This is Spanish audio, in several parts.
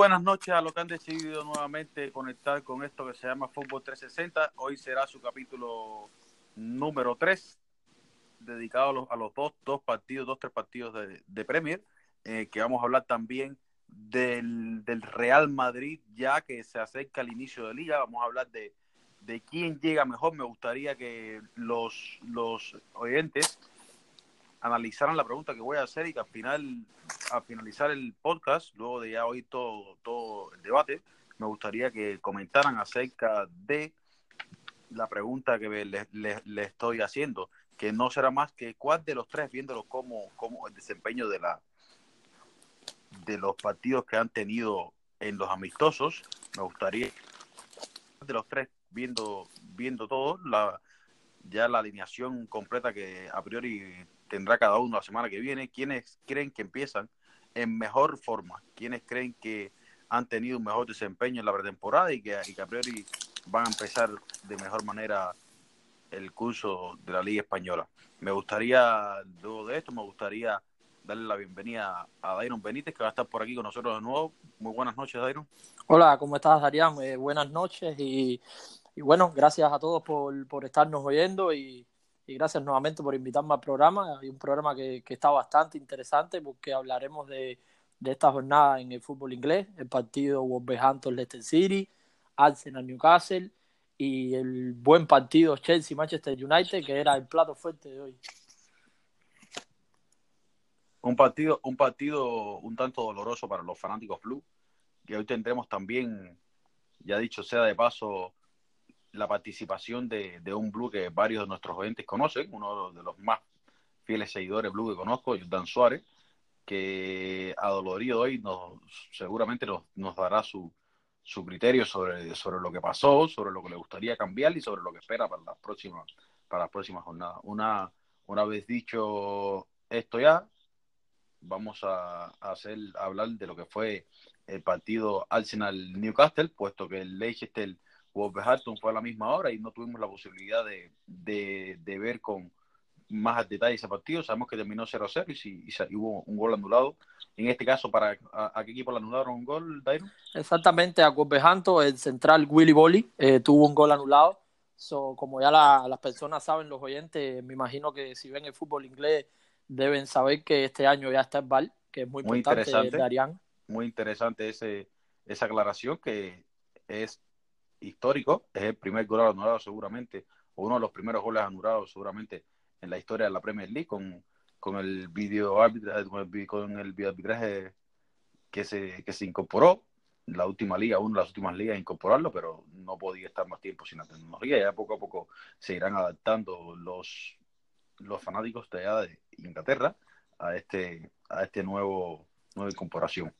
Buenas noches a los que han decidido nuevamente conectar con esto que se llama Fútbol 360. Hoy será su capítulo número 3, dedicado a los, a los dos, dos partidos, dos, tres partidos de, de Premier, eh, que vamos a hablar también del, del, Real Madrid, ya que se acerca el inicio de liga. Vamos a hablar de, de quién llega mejor. Me gustaría que los, los oyentes analizaran la pregunta que voy a hacer y que al final, al finalizar el podcast, luego de ya oír todo, todo el debate, me gustaría que comentaran acerca de la pregunta que le, le estoy haciendo, que no será más que cuál de los tres, viéndolo como, como el desempeño de la de los partidos que han tenido en los amistosos, me gustaría de los tres viendo viendo todo la ya la alineación completa que a priori tendrá cada uno la semana que viene, quiénes creen que empiezan en mejor forma, quiénes creen que han tenido un mejor desempeño en la pretemporada y que, y que a priori van a empezar de mejor manera el curso de la Liga Española. Me gustaría, luego de esto, me gustaría darle la bienvenida a Dairon Benítez, que va a estar por aquí con nosotros de nuevo. Muy buenas noches, Dairon. Hola, ¿cómo estás, Darían? Eh, buenas noches y, y, bueno, gracias a todos por, por estarnos oyendo y, y, gracias nuevamente por invitarme al programa. Hay un programa que, que está bastante interesante porque hablaremos de, de, esta jornada en el fútbol inglés, el partido Wolverhampton-Leicester City, Arsenal-Newcastle y el buen partido Chelsea-Manchester United, que era el plato fuerte de hoy. Un partido, un partido un tanto doloroso para los fanáticos blue, que hoy tendremos también, ya dicho sea de paso, la participación de, un blue que varios de nuestros oyentes conocen, uno de los más fieles seguidores blue que conozco, Dan Suárez, que adolorido hoy nos, seguramente nos, nos dará su, su criterio sobre, sobre lo que pasó, sobre lo que le gustaría cambiar y sobre lo que espera para las próximas, para las próximas jornadas. Una, una vez dicho esto ya, vamos a, a, hacer, a hablar de lo que fue el partido Arsenal-Newcastle, puesto que el Leicester Wolverhampton fue a la misma hora y no tuvimos la posibilidad de, de, de ver con más detalle ese partido. Sabemos que terminó 0-0 y, si, y, hubo un gol anulado. En este caso, ¿para a, a qué equipo le anularon un gol, Dairo? Exactamente, a Wolverhampton, el central Willy Bolly eh, tuvo un gol anulado. So, como ya la, las personas saben, los oyentes, me imagino que si ven el fútbol inglés deben saber que este año ya está el VAR, que es muy, muy importante, interesante. Muy interesante ese, esa aclaración que es histórico, es el primer gol anulado seguramente, o uno de los primeros goles anulados seguramente en la historia de la Premier League con, con el video arbitraje, con el video arbitraje que se, que se incorporó la última liga, una de las últimas ligas incorporarlo, pero no podía estar más tiempo sin la tecnología. Ya poco a poco se irán adaptando los, los fanáticos de allá de Inglaterra a este, a este nuevo nueva incorporación.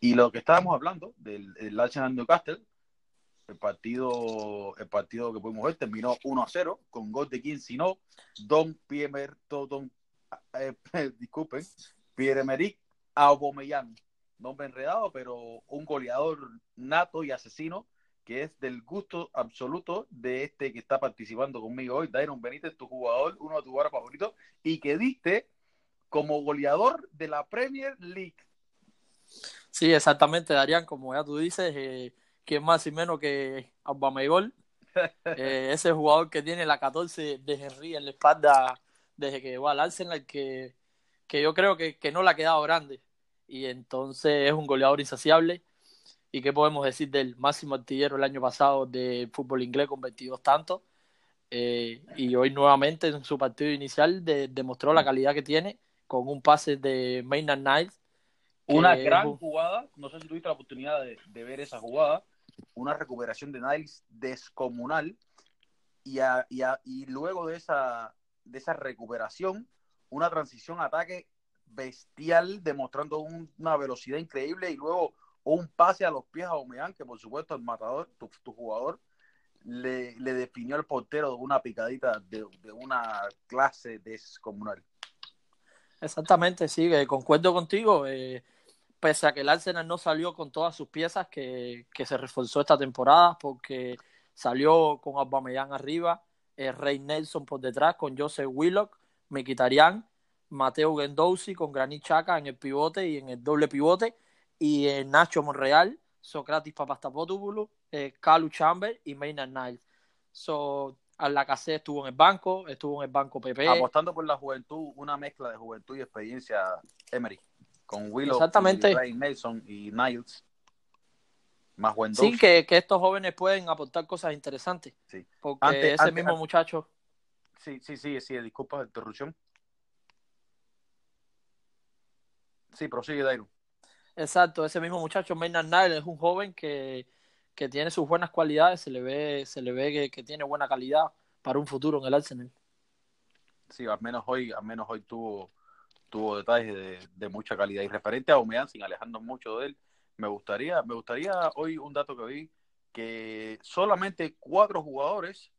Y lo que estábamos hablando del, del Arsenal Newcastle, el partido, el partido que pudimos ver terminó 1 a 0 con gol de quien si no, Don Pierre, Don, eh, disculpen, Pierre-Emerick Aubameyang, nombre enredado, pero un goleador nato y asesino que es del gusto absoluto de este que está participando conmigo hoy, Dairon Benítez, tu jugador, uno de tus jugadores favoritos, y que diste como goleador de la Premier League. Sí, exactamente, Darían, como ya tú dices, eh, que más y menos que Aubameyang, eh, ese jugador que tiene la 14 de Henry en la espalda desde que llegó al Arsenal, que, que yo creo que, que no le ha quedado grande, y entonces es un goleador insaciable. ¿Y qué podemos decir del máximo artillero el año pasado de fútbol inglés con 22 tantos? Eh, y hoy nuevamente en su partido inicial de, demostró la calidad que tiene con un pase de Maynard Niles. Una gran un... jugada, no sé si tuviste la oportunidad de, de, ver esa jugada, una recuperación de Niles descomunal y, luego de esa, de esa recuperación, una transición ataque bestial demostrando un, una velocidad increíble y luego un pase a los pies a Omeán, que por supuesto el matador, tu, tu jugador, le, definió al portero de una picadita de, una clase descomunal. Exactamente, sí, concuerdo contigo. Eh, pese a que el Arsenal no salió con todas sus piezas que, que se reforzó esta temporada, porque salió con Aubameyang arriba, eh, Rey Nelson por detrás, con Joseph Willock, Mkhitaryan, Mateo Gendouzi con Granit Xhaka en el pivote y en el doble pivote y eh, Nacho Monreal, Socrates Papastapotoulos, eh, Calu Chamber y Maynard Niles. So, a la estuvo en el banco, estuvo en el banco PP. Apostando por la juventud, una mezcla de juventud y experiencia Emery, con Willow, Exactamente. y Ray Nelson y Niles. Más buen Sí, que, que, estos jóvenes pueden aportar cosas interesantes. Sí. Porque Antes- ese antes- mismo antes- muchacho, Sí, sí, sí, sí, disculpa la interrupción. Sí, prosigue, Dairo. exacto, ese mismo muchacho, Maynard Niles, es un joven que, que tiene sus buenas cualidades, se le ve, se le ve que, que tiene buena calidad para un futuro en el Arsenal. Sí, al menos hoy, al menos hoy tuvo, tuvo detalles de, mucha calidad. Y referente a Omean, sin alejarnos mucho de él, me gustaría, me gustaría hoy un dato que vi, que solamente cuatro jugadores,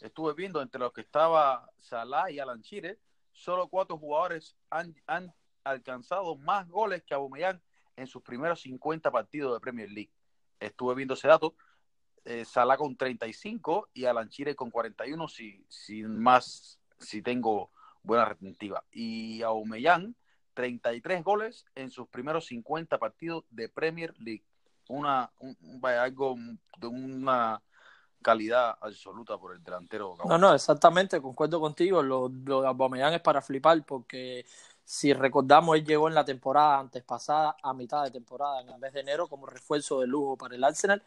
estuve viendo entre los que estaba Salah y Alan Chire, solo cuatro jugadores han, han alcanzado más goles que Aubameyang en sus primeros 50 partidos de Premier League. Estuve viendo ese dato. Eh, Salah con 35 y Alan Chire con 41 si, si más si tengo buena retentiva. Y Aubameyang 33 goles en sus primeros 50 partidos de Premier League. Una un, vaya, algo de una calidad absoluta por el delantero. No, no, exactamente, concuerdo contigo. Lo, lo de Aubameyang es para flipar porque si recordamos, él llegó en la temporada antes pasada, a mitad de temporada, en el mes de enero, como refuerzo de lujo para el Arsenal.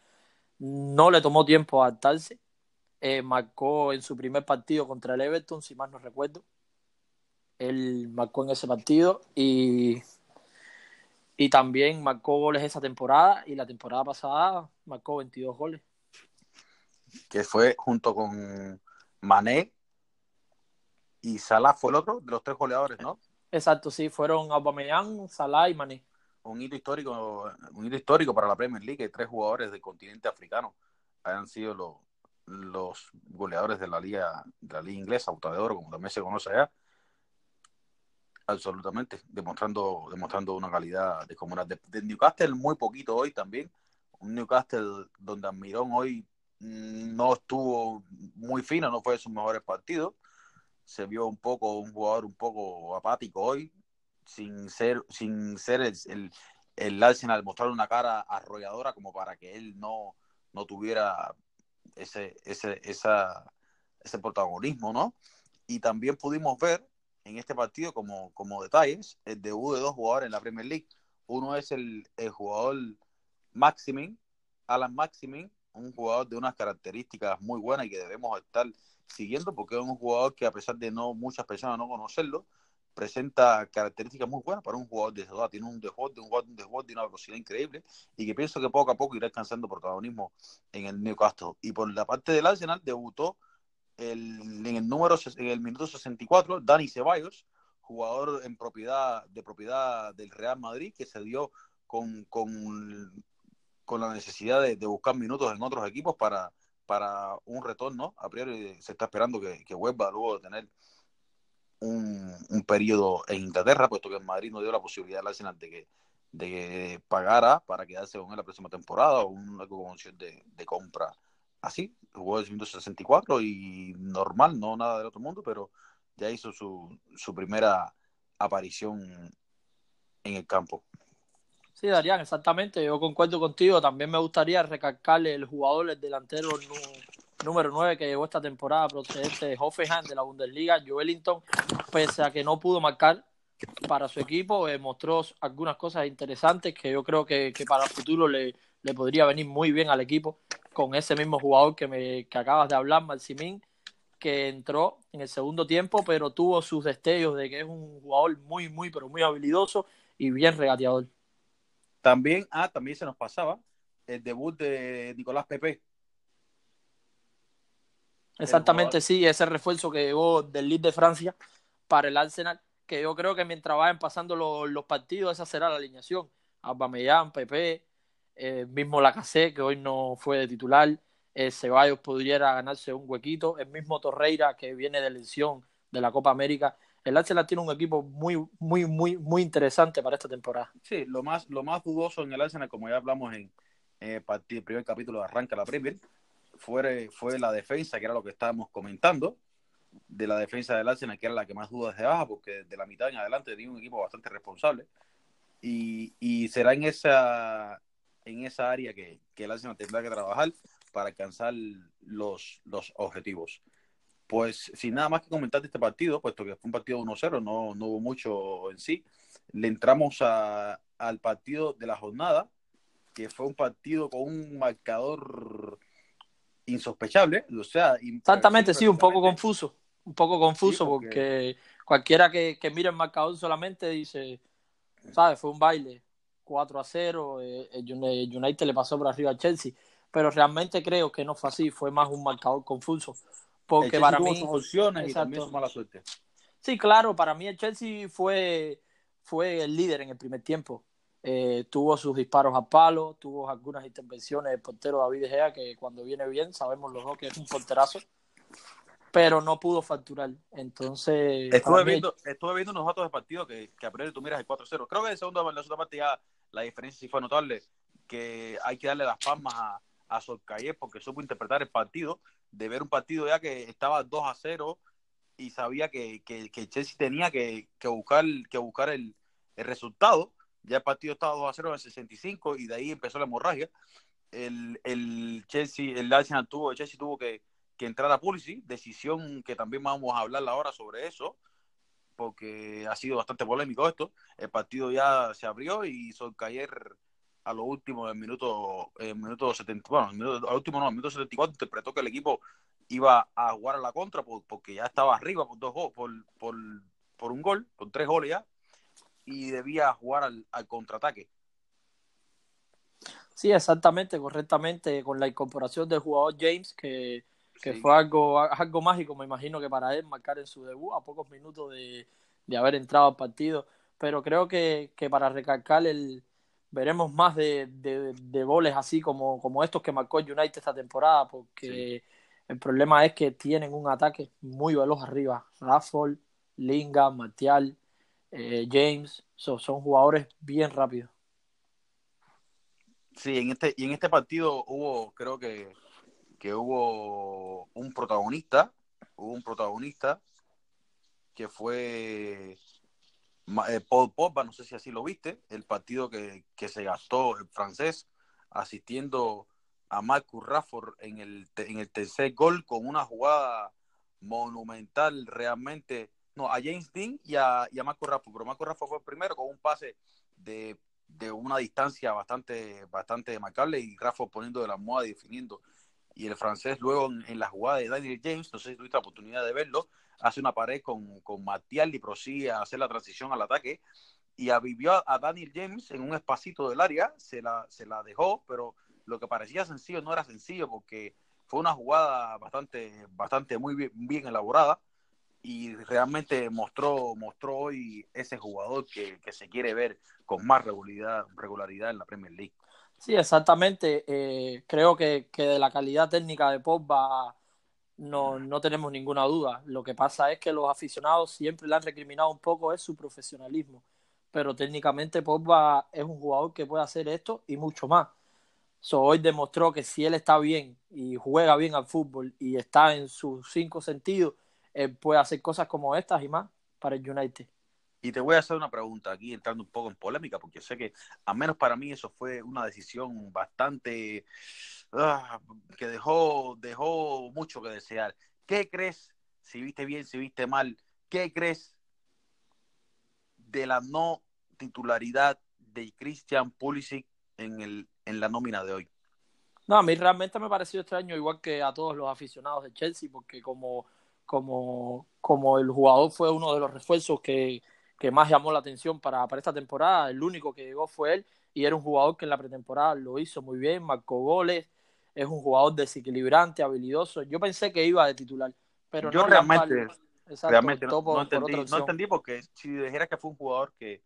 No le tomó tiempo adaptarse. Eh, marcó en su primer partido contra el Everton, si mal no recuerdo. Él marcó en ese partido y, y también marcó goles esa temporada y la temporada pasada marcó 22 goles. Que fue junto con Mané y Salah fue el otro de los tres goleadores, ¿no? Exacto, sí, fueron Aubameyang, Salah y Mané. Un hito histórico, un hito histórico para la Premier League, que tres jugadores del continente africano hayan sido los, los goleadores de la liga, de la liga inglesa, Auta de Oro, como también se conoce allá. Absolutamente, demostrando, demostrando una calidad descomunal. De, de Newcastle muy poquito hoy también. Un Newcastle donde Almirón hoy mm, no estuvo muy fino, no fue de sus mejores partidos. Se vio un poco, un jugador un poco apático hoy, sin ser, sin ser el, el, el Arsenal mostrar una cara arrolladora como para que él no, no tuviera ese, ese, esa, ese protagonismo, ¿no? Y también pudimos ver en este partido como, como detalles el debut de dos jugadores en la Premier League. Uno es el, el jugador Maximin, Alan Maximin, un jugador de unas características muy buenas y que debemos estar siguiendo porque es un jugador que a pesar de no muchas personas no conocerlo, presenta características muy buenas para un jugador de esa edad. Tiene un desborde, un jugador, un de una velocidad increíble y que pienso que poco a poco irá alcanzando protagonismo en el Newcastle. Y por la parte del Arsenal debutó el, en el número en el minuto 64 Dani Ceballos, jugador en propiedad de propiedad del Real Madrid que se dio con, con, con la necesidad de, buscar minutos en otros equipos para, para un retorno. A priori se está esperando que, que vuelva luego de tener un, un, periodo en Inglaterra, puesto que en Madrid no dio la posibilidad al Arsenal de que, de que pagara para quedarse con él la próxima temporada o una convención de, de compra así. Jugó el 164 y normal, no nada del otro mundo, pero ya hizo su, su primera aparición en el campo. Sí, Darían, exactamente. Yo concuerdo contigo. También me gustaría recalcarle el jugador, el delantero número 9 que llegó esta temporada procedente de Hoffenheim de la Bundesliga, Joelinton, pese a que no pudo marcar para su equipo, eh, mostró algunas cosas interesantes que yo creo que, que para el futuro le, le, podría venir muy bien al equipo con ese mismo jugador que, me, que acabas de hablar, Marcimín, que entró en el segundo tiempo, pero tuvo sus destellos de que es un jugador muy, muy, pero muy habilidoso y bien regateador. También, ah, también se nos pasaba el debut de Nicolás Pepe. Exactamente, sí, ese refuerzo que llegó del League de Francia para el Arsenal, que yo creo que mientras vayan pasando los, los partidos, esa será la alineación. Aubameyang, Pepe, eh, mismo Lacazette, que hoy no fue de titular, eh, Ceballos pudiera ganarse un huequito, el mismo Torreira, que viene de lesión de la Copa América. El Arsenal tiene un equipo muy, muy, muy, muy interesante para esta temporada. Sí, lo más, lo más dudoso en el Arsenal, como ya hablamos en, en el, primer capítulo de Arranca la Premier, fue, fue la defensa, que era lo que estábamos comentando, de la defensa del Arsenal, que era la que más dudas de porque de la mitad en adelante tenía un equipo bastante responsable. y, y será en esa, en esa área que, que el Arsenal tendrá que trabajar para alcanzar los, los objetivos. Pues sin nada más que comentar de este partido, puesto que fue un partido 1-0, no, no hubo mucho en sí, le entramos a, al partido de la jornada, que fue un partido con un marcador insospechable, o sea... Exactamente, sí, un poco confuso, un poco confuso porque... cualquiera que, que mire el marcador solamente dice, ¿sabes? Fue un baile, 4 a 0, eh, el United le pasó por arriba al Chelsea, pero realmente creo que no fue así, fue más un marcador confuso, porque para mí... opciones y también mala suerte. Sí, claro, para mí el Chelsea fue, fue el líder en el primer tiempo. Eh, tuvo sus disparos a palo, tuvo algunas intervenciones del portero David Gea, que cuando viene bien sabemos los dos que es un porterazo, pero no pudo facturar. Entonces. Estuve, viendo, estuve viendo unos datos de partido que, que a priori tú miras el 4-0. Creo que en segundo, la segunda parte ya la diferencia sí fue notable, que hay que darle las palmas a, a Solcayer porque supo interpretar el partido, de ver un partido ya que estaba 2 a 0 y sabía que, que, que Chelsea tenía que, que buscar, que buscar el, el, resultado. Ya el partido estaba 2 a 0 en el 65 y de ahí empezó la hemorragia. El, el Chelsea, el Arsenal tuvo, el Chelsea tuvo que, que entrar a Pulisic, decisión que también vamos a hablar ahora sobre eso, porque ha sido bastante polémico esto. El partido ya se abrió y Solcayer a lo último del minuto, el minuto 70, bueno, el minuto, al último no, el minuto 74 interpretó que el equipo iba a jugar a la contra porque ya estaba arriba por dos por, por, por un gol, con tres goles ya, y debía jugar al contraataque. Sí, exactamente, correctamente, con la incorporación del jugador James, que, que sí. fue algo, algo mágico, me imagino que para él marcar en su debut a pocos minutos de, de haber entrado al partido, pero creo que, que para recalcar el, veremos más de, de, de, goles así como, como estos que marcó el United esta temporada, porque sí. el problema es que tienen un ataque muy veloz arriba. Rafford, Linga, Martial, eh, James, so, son jugadores bien rápidos. Sí, en este, y en este partido hubo, creo que, que hubo un protagonista, hubo un protagonista que fue eh, Paul Pogba, no sé si así lo viste, el partido que, que se gastó el francés asistiendo a Marcus Rafford en el, en el tercer gol con una jugada monumental realmente, no, a James Dean y a, y a Marcus Rafford, pero Marcus Rafford fue el primero con un pase de, de una distancia bastante, bastante marcable y Rafford poniendo de la moda definiendo. Y el francés luego en, la jugada de Daniel James, no sé si tuviste la oportunidad de verlo, hace una pared con, con Matial y prosigue a hacer la transición al ataque y avivió a Daniel James en un espacito del área, se la, se la dejó, pero lo que parecía sencillo no era sencillo porque fue una jugada bastante, bastante muy bien, bien elaborada y realmente mostró, mostró hoy ese jugador que, que, se quiere ver con más regularidad, regularidad en la Premier League. Sí, exactamente. Eh, creo que, que, de la calidad técnica de Pogba no, no tenemos ninguna duda. Lo que pasa es que los aficionados siempre le han recriminado un poco es su profesionalismo. Pero técnicamente Pogba es un jugador que puede hacer esto y mucho más. So, hoy demostró que si él está bien y juega bien al fútbol y está en sus cinco sentidos, él puede hacer cosas como estas y más para el United. Y te voy a hacer una pregunta aquí, entrando un poco en polémica, porque sé que, al menos para mí, eso fue una decisión bastante uh, que dejó, dejó mucho que desear. ¿Qué crees, si viste bien, si viste mal, qué crees de la no titularidad de Christian Pulisic en, el, en la nómina de hoy? No, a mí realmente me pareció extraño, igual que a todos los aficionados de Chelsea, porque como, como, como el jugador fue uno de los refuerzos que, que más llamó la atención para, para esta temporada, el único que llegó fue él, y era un jugador que en la pretemporada lo hizo muy bien, marcó goles, es un jugador desequilibrante, habilidoso. Yo pensé que iba de titular, pero yo no realmente, Exacto, realmente no, por, no, entendí, por no, entendí, porque si dijeras que fue un jugador que,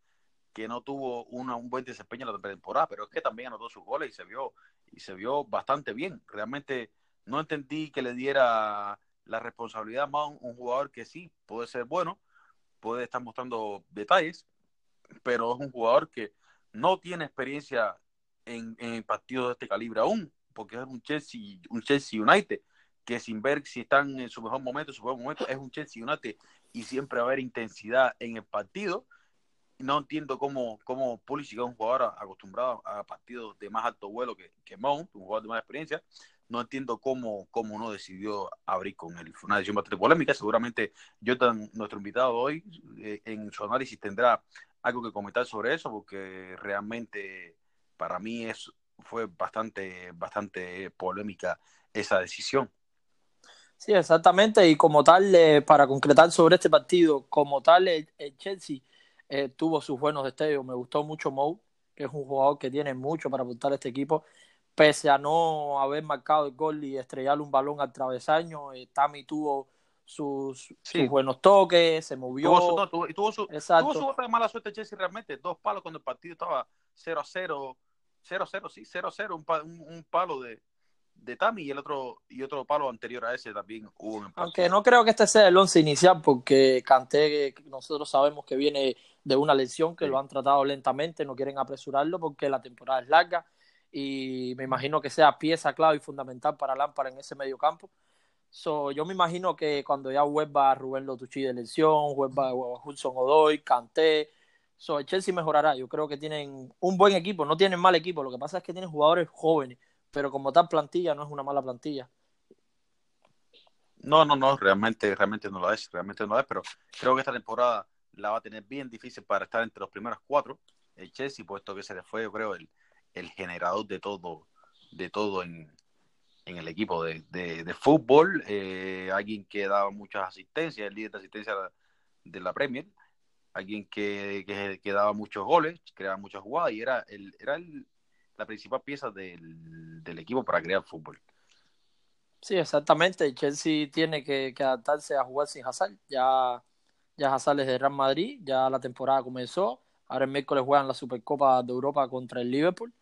que no tuvo una, un buen desempeño en la temporada, pero es que también anotó sus goles y se vio y se vio bastante bien. Realmente no entendí que le diera la responsabilidad más a un, un jugador que sí puede ser bueno, puede estar mostrando detalles, pero es un jugador que no tiene experiencia en, en partidos de este calibre aún porque es un Chelsea, un Chelsea United, que sin ver si están en su mejor momento, su mejor momento, es un Chelsea United y siempre va a haber intensidad en el partido. no entiendo cómo, cómo Pulisic es un jugador acostumbrado a partidos de más alto vuelo que, que Mount, un jugador de más experiencia. No entiendo cómo, cómo no decidió abrir con él. Fue una decisión bastante polémica. Seguramente Jordan, nuestro invitado hoy, eh, en su análisis tendrá algo que comentar sobre eso, porque realmente para mí es, fue bastante, bastante polémica esa decisión. Sí, exactamente. Y como tal, eh, para concretar sobre este partido, como tal, el, Chelsea eh, tuvo sus buenos destellos. Me gustó mucho Mou, que es un jugador que tiene mucho para apuntar a este equipo. Pese a no haber marcado el gol y estrellar un balón al travesaño, eh, Tami tuvo sus, buenos toques, se movió. Tuvo su, tuvo, su, tuvo su otra mala suerte Chelsea realmente. Dos palos cuando el partido estaba 0 a 0. 0 a 0, sí, 0 a 0. Un, un palo de, de Tami y el otro y otro palo anterior a ese también hubo un empate. Aunque no creo que este sea el once inicial porque Canté nosotros sabemos que viene de una lesión que lo han tratado lentamente, no quieren apresurarlo porque la temporada es larga y me imagino que sea pieza clave y fundamental para Lampard en ese medio campo. So, yo me imagino que cuando ya vuelva Rubén Lotucci de lesión, vuelva Hudson Odoy, Canté, so, el Chelsea mejorará. Yo creo que tienen un buen equipo, no tienen mal equipo, lo que pasa es que tienen jugadores jóvenes pero como tal plantilla no es una mala plantilla. No, no, no, realmente, realmente no lo es, realmente no lo es, pero creo que esta temporada la va a tener bien difícil para estar entre los primeros cuatro, el Chelsea, puesto que se le fue, yo creo, el, el generador de todo, de todo en, en el equipo de, de, fútbol, eh, alguien que daba muchas asistencias, el líder de asistencia de la Premier, alguien que, que, daba muchos goles, creaba muchas jugadas y era el, era el, la principal pieza del, del equipo para crear fútbol. Sí, exactamente. Chelsea tiene que, adaptarse a jugar sin Hazard. Ya, ya Hazard es de Real Madrid, ya la temporada comenzó. Ahora el miércoles juegan la Supercopa de Europa contra el Liverpool.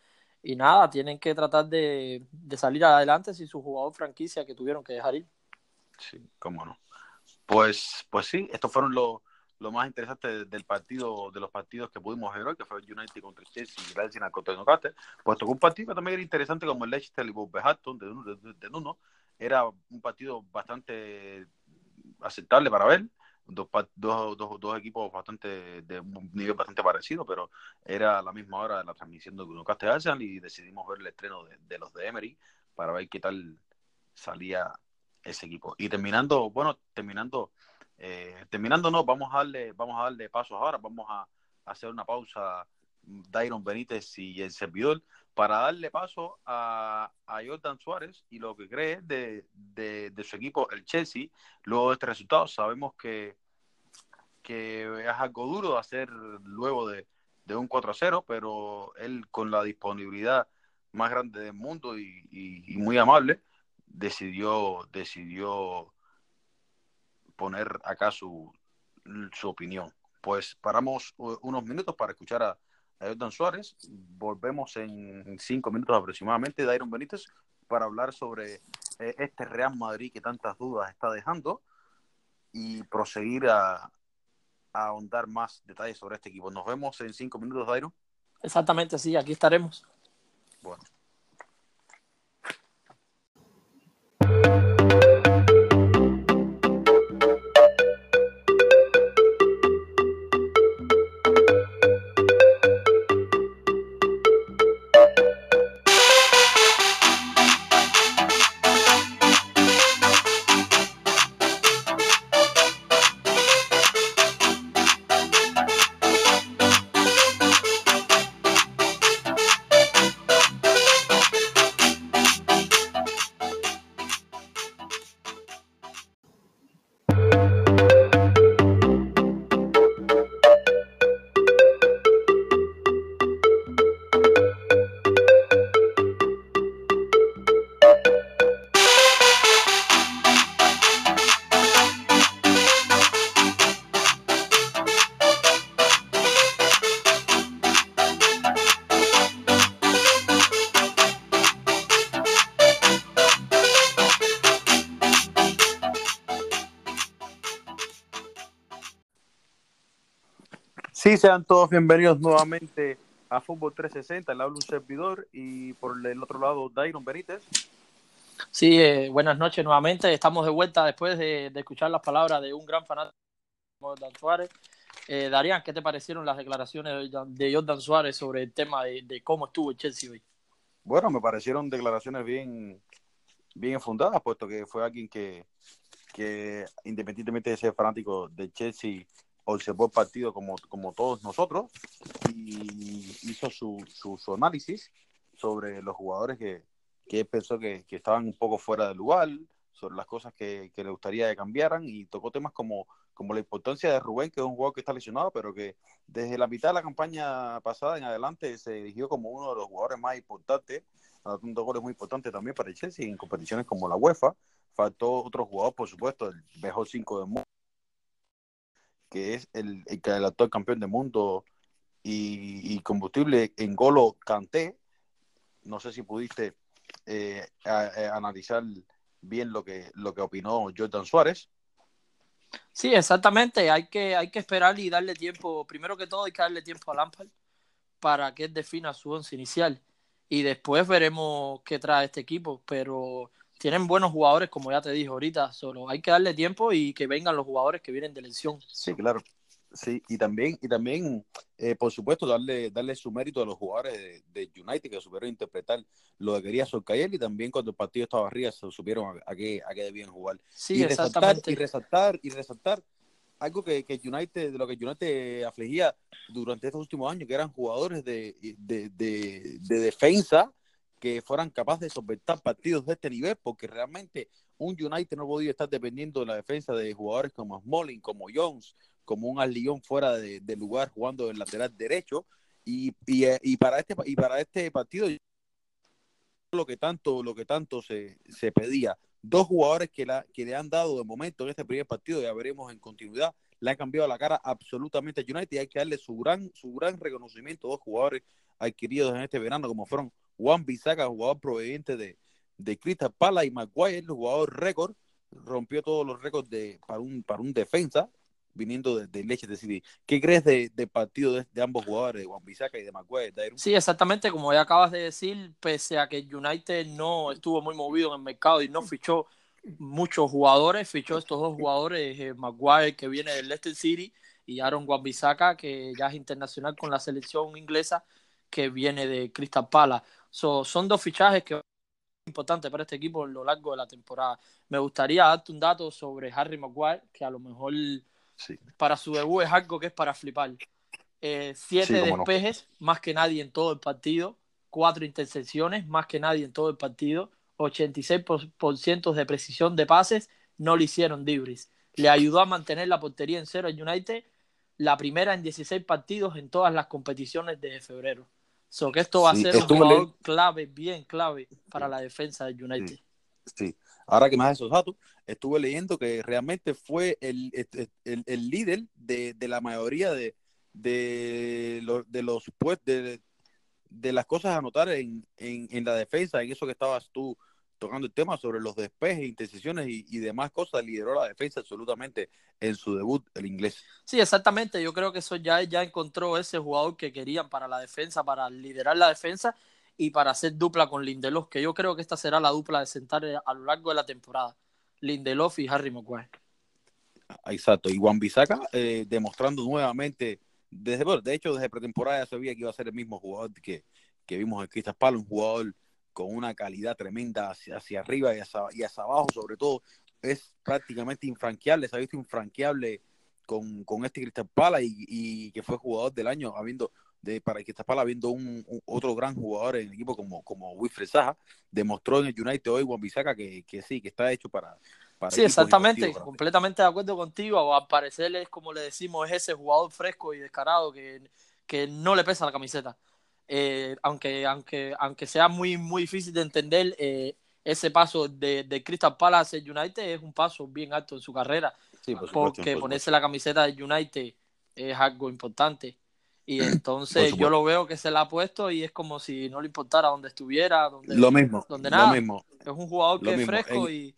Y nada, tienen que tratar de, de salir adelante sin su jugador franquicia que tuvieron que dejar ir. Sí, cómo no. Pues, pues sí, estos fueron los, lo más interesante del partido, de los partidos que pudimos ver hoy, que fue United contra el Chelsea y Arsenal contra Newcastle, pues tocó un partido que también era interesante como el Leicester y Wolverhampton de, de, de, Nuno. Era un partido bastante aceptable para ver, dos, dos, dos, dos, equipos bastante de un nivel bastante parecido, pero era a la misma hora de la transmisión de Arsenal y decidimos ver el estreno de, los de Emery para ver qué tal salía ese equipo. Y terminando, bueno, terminando eh, terminando, no, vamos a darle, vamos a darle pasos ahora, vamos a, hacer una pausa Dairon Benítez y el servidor para darle paso a, Jordan Suárez y lo que cree de, su equipo, el Chelsea, luego de este resultado. Sabemos que, es algo duro de hacer luego de, un 4-0, pero él con la disponibilidad más grande del mundo y, y, muy amable, decidió, decidió poner acá su, su opinión. Pues paramos unos minutos para escuchar a, Jordan Suárez. Volvemos en cinco minutos aproximadamente, de Iron Benítez, para hablar sobre eh, este Real Madrid que tantas dudas está dejando y proseguir a, a ahondar más detalles sobre este equipo. Nos vemos en cinco minutos, Dairo. Exactamente, sí, aquí estaremos. Bueno. Sí, sean todos bienvenidos nuevamente a Fútbol 360. Le habla un servidor y por el otro lado, Dairon Benítez. Sí, eh, buenas noches nuevamente. Estamos de vuelta después de, escuchar las palabras de un gran fanático, Dan Suárez. Eh, Darían, ¿qué te parecieron las declaraciones de Jordan Suárez sobre el tema de, cómo estuvo el Chelsea hoy? Bueno, me parecieron declaraciones bien, bien fundadas, puesto que fue alguien que, que independientemente de ser fanático del Chelsea, observó el partido como, como todos nosotros y hizo su, su, análisis sobre los jugadores que, que pensó que, que, estaban un poco fuera de lugar, sobre las cosas que, que le gustaría que cambiaran y tocó temas como, como la importancia de Rubén, que es un jugador que está lesionado, pero que desde la mitad de la campaña pasada en adelante se dirigió como uno de los jugadores más importantes, dando goles muy importantes también para el Chelsea en competiciones como la UEFA. Faltó otro jugador, por supuesto, el mejor 5 del mundo, que es el, actual campeón del mundo y, combustible en Golo Canté. No sé si pudiste eh, analizar bien lo que, lo que opinó Jordan Suárez. Sí, exactamente. Hay que, hay que esperar y darle tiempo. Primero que todo, hay que darle tiempo a Lampard para que él defina su once inicial. Y después veremos qué trae este equipo. Pero tienen buenos jugadores, como ya te dije ahorita. Solo hay que darle tiempo y que vengan los jugadores que vienen de lesión. Sí, claro. Sí, y también, y también eh, por supuesto, darle, darle su mérito a los jugadores de, United que supieron interpretar lo que quería Solcael y también cuando el partido estaba arriba se supieron a, qué, a qué debían jugar. Sí, y resaltar, y resaltar, y resaltar algo que, que, United, de lo que United afligía durante estos últimos años, que eran jugadores de, de, de, de defensa que fueran capaces de solventar partidos de este nivel, porque realmente un United no podía estar dependiendo de la defensa de jugadores como Smalling, como Jones, como un Arleón fuera de, lugar jugando el lateral derecho. Y, y, para este y para este partido lo que tanto lo que tanto se, se pedía dos jugadores que, la, que le han dado de momento en este primer partido ya veremos en continuidad le han cambiado la cara absolutamente a United y hay que darle su gran su gran reconocimiento a dos jugadores adquiridos en este verano como fueron Juan Bisaca jugador proveniente de, de Crystal Palace y Maguire el jugador récord rompió todos los récords de para un para un defensa viniendo de, de Leche City. ¿Qué crees del de partido de, ambos jugadores, de Juan Bisaca y de Maguire? Sí, exactamente, como ya acabas de decir, pese a que United no estuvo muy movido en el mercado y no fichó muchos jugadores, fichó estos dos jugadores, eh, Maguire que viene del Leicester City y Aaron Juan Bisaca que ya es internacional con la selección inglesa que viene de Crystal Palace. Son dos fichajes que son importantes para este equipo a lo largo de la temporada. Me gustaría darte un dato sobre Harry Maguire, que a lo mejor para su debut es algo que es para flipar. Eh, siete despejes, más que nadie en todo el partido. Cuatro intercepciones, más que nadie en todo el partido. 86% de precisión de pases, no le hicieron Dibris. Le ayudó a mantener la portería en cero a United, la primera en 16 partidos en todas las competiciones desde febrero. So que esto va a ser un jugador clave, bien clave para la defensa de United. Sí, ahora que más esos datos, estuve leyendo que realmente fue el, el, líder de, la mayoría de, de, los, de los pues, de, de las cosas a anotar en, en, la defensa, en eso que estabas tú tocando el tema sobre los despejes, intercesiones y, y, demás cosas, lideró la defensa absolutamente en su debut el inglés. Sí, exactamente, yo creo que eso ya, ya encontró ese jugador que querían para la defensa, para liderar la defensa y para hacer dupla con Lindelof, que yo creo que esta será la dupla de sentar a lo largo de la temporada. Lindelof y Harry Maguire. Exacto, y Juan Bisaca eh, demostrando nuevamente, desde, bueno, de hecho desde pretemporada ya sabía que iba a ser el mismo jugador que, que vimos en Cristal Palo, un jugador con una calidad tremenda hacia, hacia arriba y hacia, y hacia, abajo, sobre todo, es prácticamente infranqueable, se ha visto infranqueable con, con este Cristal Pala y, y, que fue jugador del año, habiendo de, para que Pala viendo un, otro gran jugador en el equipo como, como Wilfred Saja, demostró en el United hoy Juan Bisaca que, que sí, que está hecho para... para sí, exactamente, completamente de acuerdo contigo. Al parecer es como le decimos, es ese jugador fresco y descarado que, que no le pesa la camiseta. Eh, aunque, aunque, aunque sea muy, muy difícil de entender, eh, ese paso de, de, Crystal Palace United es un paso bien alto en su carrera. porque ponerse la camiseta de United es algo importante. Y entonces yo lo veo que se la ha puesto y es como si no le importara dónde estuviera, donde, lo mismo, donde nada. Lo mismo. Es un jugador que es fresco y,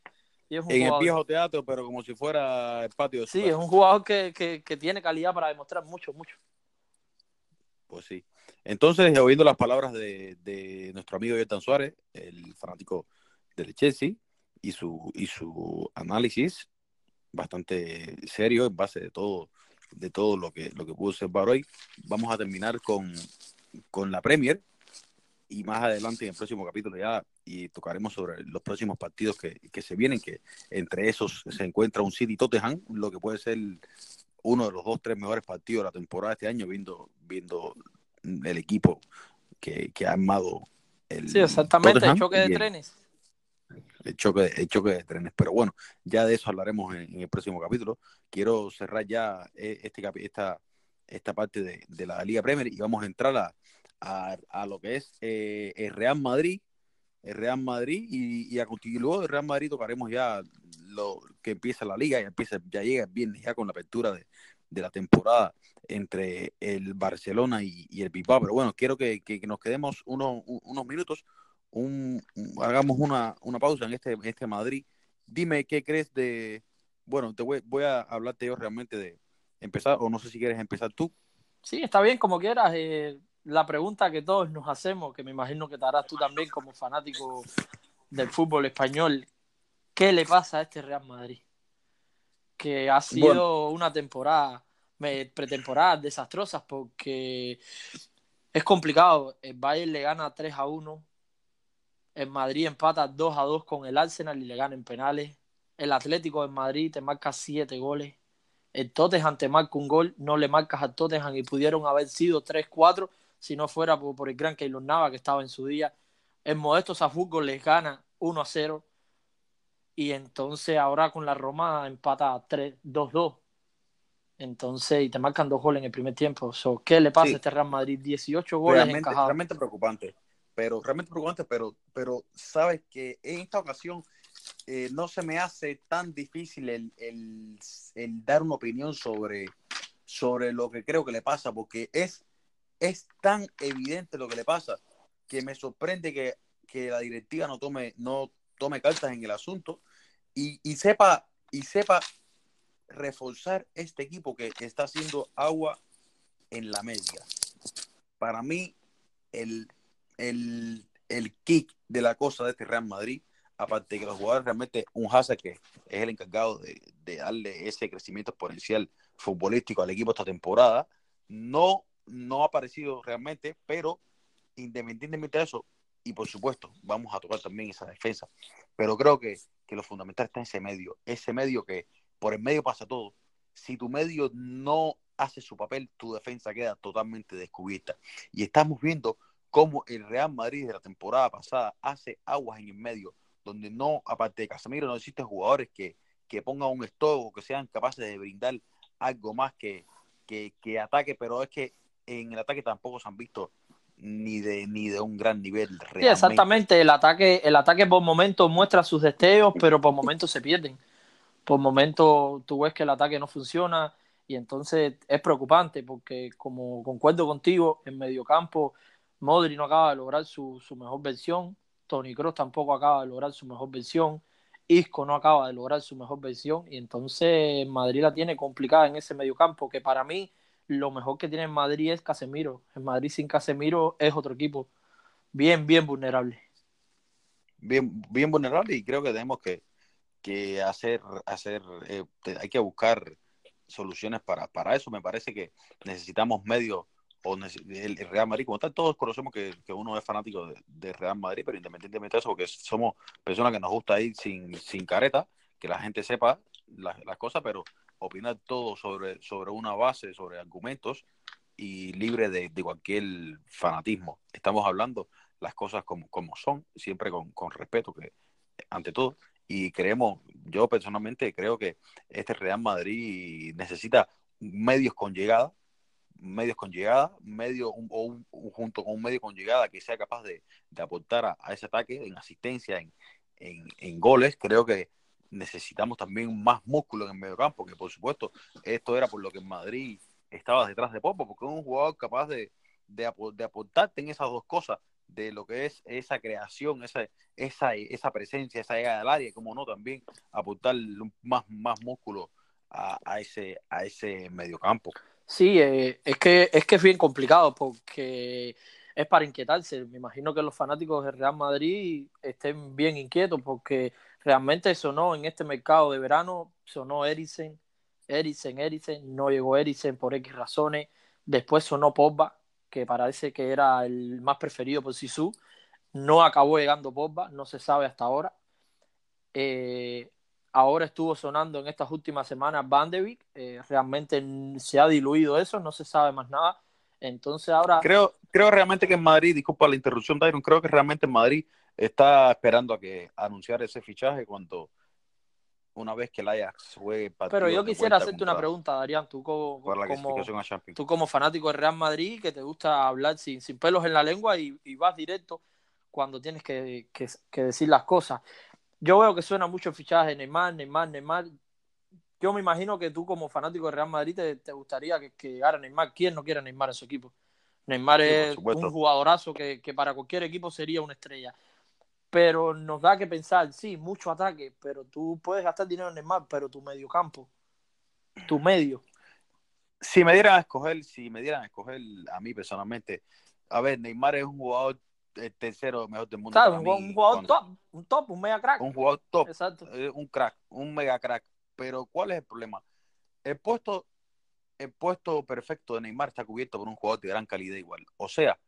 es un En el viejo teatro, pero como si fuera el patio. De sí, es un jugador que, que, que, tiene calidad para demostrar mucho, mucho. Pues sí. Entonces, oyendo las palabras de, de nuestro amigo Yertan Suárez, el fanático del Chelsea, y su, y su análisis bastante serio en base de todo de todo lo que, lo que pudo observar hoy. Vamos a terminar con, con la Premier y más adelante en el próximo capítulo ya y tocaremos sobre los próximos partidos que, que se vienen, que entre esos se encuentra un City Tottenham, lo que puede ser uno de los dos, tres mejores partidos de la temporada este año, viendo, viendo el equipo que, que ha armado el Sí, exactamente, el choque de trenes. El choque, de, el choque de trenes. Pero bueno, ya de eso hablaremos en, en el próximo capítulo. Quiero cerrar ya eh, este, esta, esta parte de, de la Liga Premier y vamos a entrar a, a, a lo que es eh, el Real Madrid, el Real Madrid y, y a luego del Real Madrid tocaremos ya lo que empieza la liga, ya empieza, ya llega el viernes ya con la apertura de, de la temporada entre el Barcelona y, el Bilbao. Pero bueno, quiero que, que, nos quedemos unos, unos minutos, hagamos una, una pausa en este, este Madrid. Dime qué crees de, bueno, te voy, voy a hablarte yo realmente de empezar, o no sé si quieres empezar tú. Sí, está bien, como quieras. Eh, la pregunta que todos nos hacemos, que me imagino que te harás tú también como fanático del fútbol español, ¿qué le pasa a este Real Madrid? Que ha sido bueno. una temporada, pretemporada desastrosas porque es complicado. El Bayern le gana 3 a 1, el Madrid empata 2 a 2 con el Arsenal y le gana en penales. El Atlético de Madrid te marca 7 goles. El Tottenham te marca un gol, no le marcas al Tottenham y pudieron haber sido 3-4 si no fuera por, por el gran Keylor Nava que estaba en su día. El Modesto Zafúrgo les gana 1 a 0 y entonces ahora con la Roma empata 2-2. Entonces, y te marcan dos goles en el primer tiempo. So, ¿Qué le pasa sí. a este Real Madrid? 18 goles realmente, encajados. Realmente preocupante, pero realmente preocupante, pero, pero sabes que en esta ocasión eh, no se me hace tan difícil el, el, el, dar una opinión sobre, sobre lo que creo que le pasa, porque es, es tan evidente lo que le pasa que me sorprende que, que la directiva no tome, no tome cartas en el asunto y, y, sepa, y sepa reforzar este equipo que está haciendo agua en la media. Para mí, el, el, el kick de la cosa de este Real Madrid aparte de que los jugadores realmente, un Hazard que es el encargado de, de, darle ese crecimiento exponencial futbolístico al equipo esta temporada, no, no ha aparecido realmente, pero independientemente de eso, y por supuesto, vamos a tocar también esa defensa, pero creo que, que lo fundamental está en ese medio, ese medio que por el medio pasa todo. Si tu medio no hace su papel, tu defensa queda totalmente descubierta. Y estamos viendo cómo el Real Madrid de la temporada pasada hace aguas en el medio, donde no, aparte de Casemiro, no existen jugadores que, que pongan un stock que sean capaces de brindar algo más que, que, que, ataque, pero es que en el ataque tampoco se han visto ni de ni de un gran nivel realmente. Sí, exactamente, el ataque, el ataque por momentos muestra sus destellos, pero por momentos se pierden. Por momentos tú ves que el ataque no funciona y entonces es preocupante porque como concuerdo contigo, en mediocampo Modri no acaba de lograr su, su mejor versión, Tony Kroos tampoco acaba de lograr su mejor versión, Isco no acaba de lograr su mejor versión y entonces Madrid la tiene complicada en ese mediocampo que para mí lo mejor que tiene en Madrid es Casemiro. En Madrid sin Casemiro es otro equipo bien, bien vulnerable. Bien, bien vulnerable y creo que tenemos que, que hacer, hacer eh, hay que buscar soluciones para, para eso. Me parece que necesitamos medios el Real Madrid, como tal, todos conocemos que, que uno es fanático de, Real Madrid, pero independientemente de eso, porque somos personas que nos gusta ir sin, sin careta, que la gente sepa las cosas, pero opinar todo sobre, sobre una base, sobre argumentos y libre de, de cualquier fanatismo. Estamos hablando las cosas como, como son, siempre con, con respeto, que ante todo, y creemos, yo personalmente creo que este Real Madrid necesita medios con llegada, medios con llegada, medio un, o un, un, junto con un medio con llegada que sea capaz de, de aportar a, a, ese ataque en asistencia, en, en, en, goles. Creo que necesitamos también más músculo en el medio campo, que por supuesto esto era por lo que en Madrid estaba detrás de Popo, porque es un jugador capaz de, de, de aportarte en esas dos cosas, de lo que es esa creación, esa, esa, esa presencia, esa llegada al área, como no, también aportar más, más músculo a, a ese, a ese mediocampo. Sí, eh, es, que, es que es bien complicado porque es para inquietarse. Me imagino que los fanáticos del Real Madrid estén bien inquietos porque realmente sonó en este mercado de verano, sonó Eriksen, Eriksen, Eriksen, no llegó Eriksen por X razones, después sonó Pogba, que parece que era el más preferido por Sisu, no acabó llegando Pogba, no se sabe hasta ahora. Eh, ahora estuvo sonando en estas últimas semanas Van eh, realmente se ha diluido eso, no se sabe más nada. Entonces ahora... Creo, creo realmente que en Madrid, disculpa la interrupción, Dairon, creo que realmente en Madrid está esperando a que anunciar ese fichaje cuando una vez que el Ajax juegue Pero yo quisiera hacerte una pregunta, Darían, tú como, tú como fanático de Real Madrid, que te gusta hablar sin, sin pelos en la lengua y, vas directo cuando tienes que, que, decir las cosas. Yo veo que suena mucho el fichaje Neymar, Neymar, Neymar. Yo me imagino que tú como fanático de Real Madrid te, gustaría que, que, llegara Neymar. ¿Quién no quiere Neymar en su equipo? Neymar es un jugadorazo que, que para cualquier equipo sería una estrella pero nos da que pensar, sí, mucho ataque, pero tú puedes gastar dinero en Neymar, pero tu medio campo, tu medio. Si me dieran a escoger, si me dieran a escoger a mí personalmente, a ver, Neymar es un jugador el tercero mejor del mundo. un, jugador top, un top, un mega crack. Un jugador top, Exacto. Eh, un crack, un mega crack. Pero ¿cuál es el problema? El puesto, el puesto perfecto de Neymar está cubierto por un jugador de gran calidad igual. O sea,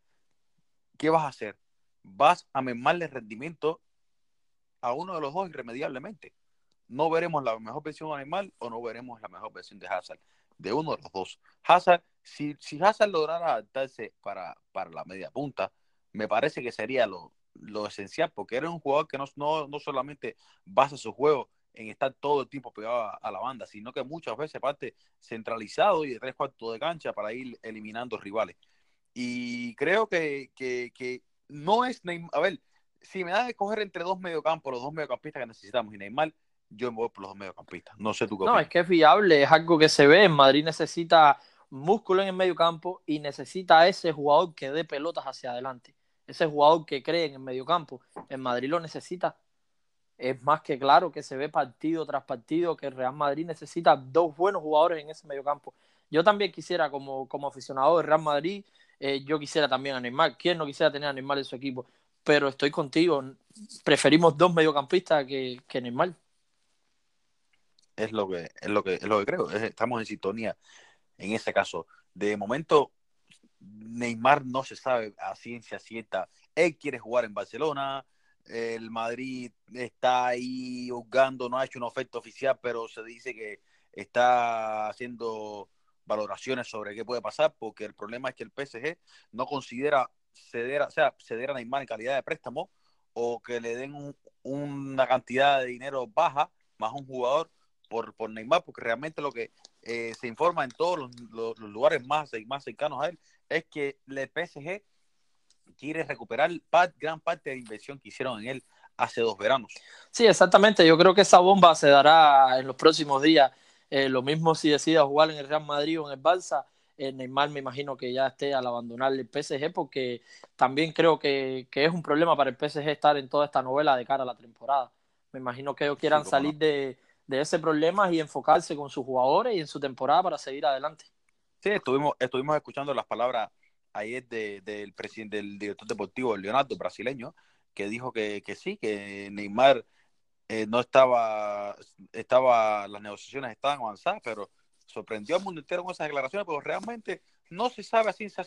¿qué vas a hacer? Vas a mermarle rendimiento a uno de los dos irremediablemente. No veremos la mejor versión Animal o no veremos la mejor versión de Hazard, de uno de los dos. Hazard, si, si Hazard lograra adaptarse para, para la media punta, me parece que sería lo, lo esencial, porque era un jugador que no, no, no, solamente basa su juego en estar todo el tiempo pegado a, la banda, sino que muchas veces parte centralizado y de tres cuartos de cancha para ir eliminando rivales. Y creo que, que, que no es Neymar. A ver, si me da de coger entre dos mediocampos, los dos mediocampistas que necesitamos y Neymar, yo me voy por los dos mediocampistas. No sé tú qué No, es que es fiable, es algo que se ve. En Madrid necesita músculo en el mediocampo y necesita ese jugador que dé pelotas hacia adelante. Ese jugador que cree en el mediocampo. En Madrid lo necesita. Es más que claro que se ve partido tras partido que el Real Madrid necesita dos buenos jugadores en ese mediocampo. Yo también quisiera, como, como aficionado del Real Madrid, eh, yo quisiera también a Neymar. ¿Quién no quisiera tener a Neymar en su equipo? Pero estoy contigo. Preferimos dos mediocampistas que, que Neymar. Es lo que, es lo que, es lo que creo. estamos en sintonía en ese caso. De momento, Neymar no se sabe a ciencia cierta. Él quiere jugar en Barcelona. El Madrid está ahí jugando, no ha hecho una oferta oficial, pero se dice que está haciendo valoraciones sobre qué puede pasar, porque el problema es que el PSG no considera ceder, o ceder a Neymar en calidad de préstamo o que le den una cantidad de dinero baja más un jugador por, por Neymar, porque realmente lo que eh, se informa en todos los, lugares más, más cercanos a él es que el PSG quiere recuperar gran parte de la inversión que hicieron en él hace dos veranos. Sí, exactamente. Yo creo que esa bomba se dará en los próximos días eh, lo mismo si decide jugar en el Real Madrid o en el Barça, eh, Neymar me imagino que ya esté al abandonar el PSG porque también creo que, es un problema para el PSG estar en toda esta novela de cara a la temporada. Me imagino que ellos quieran salir de, ese problema y enfocarse con sus jugadores y en su temporada para seguir adelante. Sí, estuvimos, estuvimos escuchando las palabras ayer del presidente, del director deportivo, Leonardo, brasileño, que dijo que, que sí, que Neymar eh, no estaba, estaba, las negociaciones estaban avanzadas, pero sorprendió al mundo entero con esas declaraciones, pero realmente no se sabe a ciencia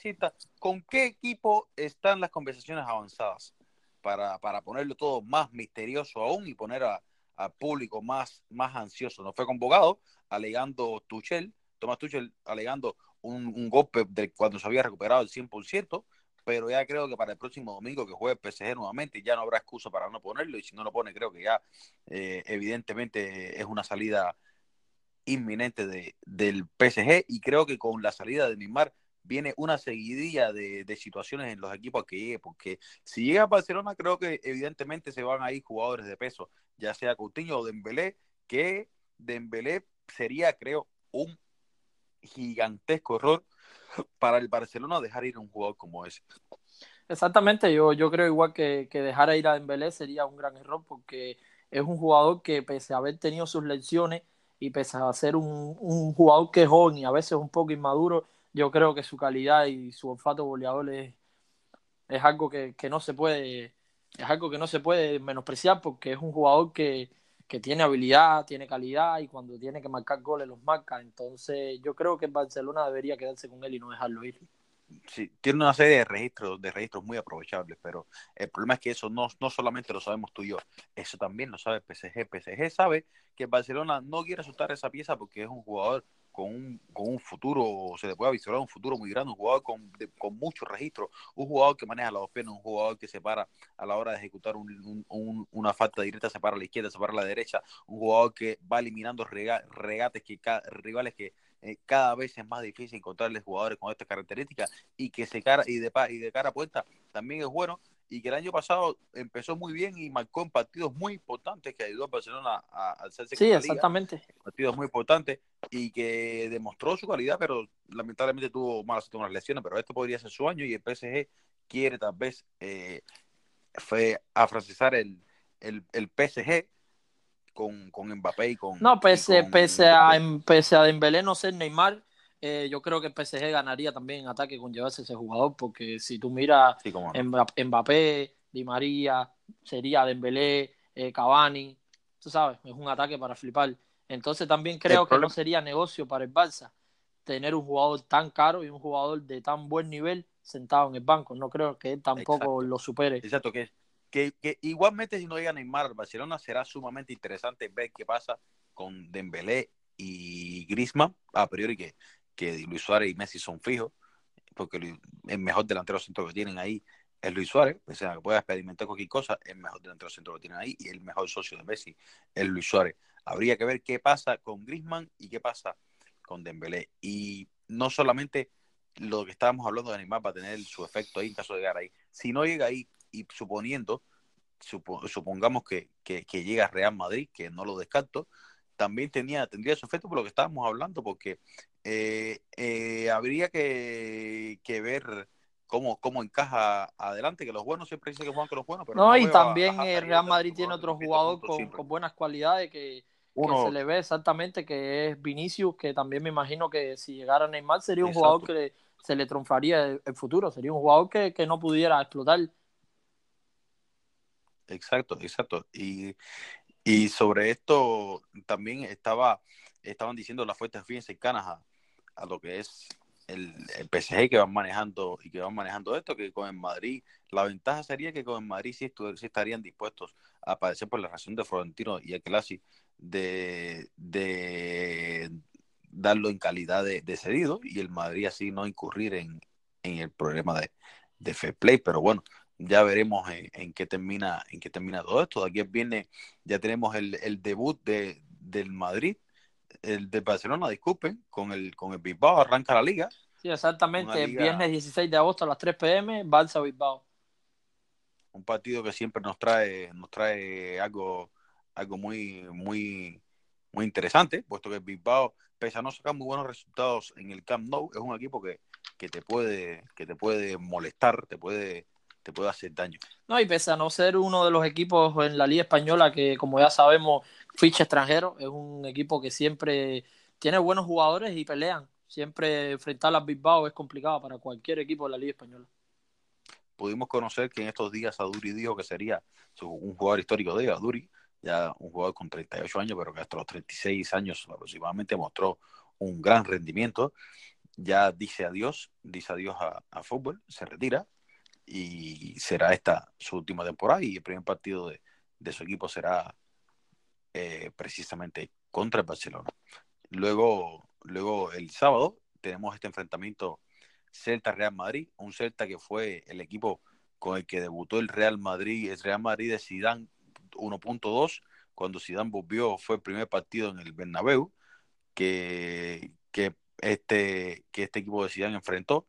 con qué equipo están las conversaciones avanzadas para, para ponerlo todo más misterioso aún y poner al público más, más ansioso. No fue convocado, alegando Tuchel, Tomás Tuchel alegando un, un golpe de cuando se había recuperado el 100%, pero ya creo que para el próximo domingo que juegue el PSG nuevamente ya no habrá excusa para no ponerlo y si no lo pone creo que ya eh, evidentemente es una salida inminente de, del PSG y creo que con la salida de Neymar viene una seguidilla de, situaciones en los equipos que llegue, porque si llega a Barcelona creo que evidentemente se van a ir jugadores de peso, ya sea Coutinho o Dembélé, que Dembélé sería creo un gigantesco error para el Barcelona dejar ir un jugador como ese. Exactamente, yo, yo creo igual que, que dejar ir a Dembélé sería un gran error porque es un jugador que pese a haber tenido sus lecciones y pese a ser un, un jugador que es joven y a veces un poco inmaduro, yo creo que su calidad y su olfato goleador es, es algo que, que, no se puede es algo que no se puede menospreciar porque es un jugador que, que tiene habilidad, tiene calidad y cuando tiene que marcar goles los marca. Entonces yo creo que Barcelona debería quedarse con él y no dejarlo ir. Sí, tiene una serie de registros, de registros muy aprovechables, pero el problema es que eso no, no solamente lo sabemos tú y yo, eso también lo sabe PSG. PSG sabe que Barcelona no quiere soltar esa pieza porque es un jugador con un, con un futuro, se le puede visualizar un futuro muy grande, un jugador con, con muchos registros, un jugador que maneja las dos un jugador que se para a la hora de ejecutar un, un, una falta directa, se para a la izquierda, se para la derecha, un jugador que va eliminando regates, que rivales que eh, cada vez es más difícil encontrarles jugadores con estas características y que se cara y de, y de cara a puesta también es bueno y que el año pasado empezó muy bien y marcó en partidos muy importantes que ayudó a Barcelona a alzarse. Sí, exactamente. partidos muy importantes y que demostró su calidad, pero lamentablemente tuvo malas unas lesiones, pero este podría ser su año y el PSG quiere tal vez eh, fue afrancesar el, el, el PSG con, con Mbappé y con... No, pese, pese, a, pese a Dembélé no ser Neymar, eh, yo creo que el PSG ganaría también en ataque con llevarse ese jugador, porque si tú miras Mbappé, Di María, sería Dembélé, eh, Cavani, tú sabes, es un ataque para flipar. Entonces también creo que no sería negocio para el Barça tener un jugador tan caro y un jugador de tan buen nivel sentado en el banco. No creo que él tampoco lo supere. Exacto, que, que, que, igualmente si no llega Neymar al Barcelona será sumamente interesante ver qué pasa con Dembélé y Griezmann, a priori que que Luis Suárez y Messi son fijos, porque el mejor delantero centro que tienen ahí es Luis Suárez, o sea, que pueda experimentar cualquier cosa, el mejor delantero centro que tienen ahí y el mejor socio de Messi es Luis Suárez. Habría que ver qué pasa con Griezmann y qué pasa con Dembélé. Y no solamente lo que estábamos hablando de Neymar va a tener su efecto ahí en caso de llegar ahí. Si no llega ahí y suponiendo, supongamos que, que, que llega Real Madrid, que no lo descarto, también tenía, tendría su efecto por lo que estábamos hablando, porque eh, eh, habría que, ver cómo, cómo encaja adelante, que los buenos siempre dicen que juegan con los buenos. Pero no, y también el Real Madrid tiene otro jugador con, buenas cualidades que, se le ve exactamente, que es Vinicius, que también me imagino que si llegara Neymar sería un jugador que se le triunfaría el, futuro, sería un jugador que, que no pudiera explotar. Exacto, exacto. Y, y sobre esto también estaba, estaban diciendo las fuentes bien cercanas a, a lo que es el, el, PSG que van manejando y que van manejando esto, que con el Madrid, la ventaja sería que con el Madrid sí, estarían dispuestos a aparecer por la razón de Florentino y el Clasi de, de darlo en calidad de, de, cedido y el Madrid así no incurrir en, en el problema de, de fair play, pero bueno, ya veremos en, qué termina en qué termina todo esto. De aquí viene ya tenemos el, el debut de, del Madrid, el de Barcelona, disculpen, con el con el Bilbao arranca la liga. Sí, exactamente, el viernes 16 de agosto a las 3 pm, Barça Bilbao. Un partido que siempre nos trae nos trae algo algo muy muy muy interesante, puesto que Bilbao pese a no sacar muy buenos resultados en el Camp Nou, es un equipo que, que te puede que te puede molestar, te puede te puede hacer daño. No, y pese a no ser uno de los equipos en la Liga Española que, como ya sabemos, ficha extranjero, es un equipo que siempre tiene buenos jugadores y pelean. Siempre enfrentar a Bilbao es complicado para cualquier equipo de la Liga Española. Pudimos conocer que en estos días Aduri dijo que sería un jugador histórico de Aduri, ya un jugador con 38 años, pero que hasta los 36 años aproximadamente mostró un gran rendimiento. Ya dice adiós, dice adiós a, a fútbol, se retira y será esta su última temporada y el primer partido de, su equipo será eh, precisamente contra el Barcelona. Luego, luego el sábado tenemos este enfrentamiento Celta-Real Madrid, un Celta que fue el equipo con el que debutó el Real Madrid, el Real Madrid de Zidane 1.2, cuando Zidane volvió fue el primer partido en el Bernabéu que, que, este, que este equipo de Zidane enfrentó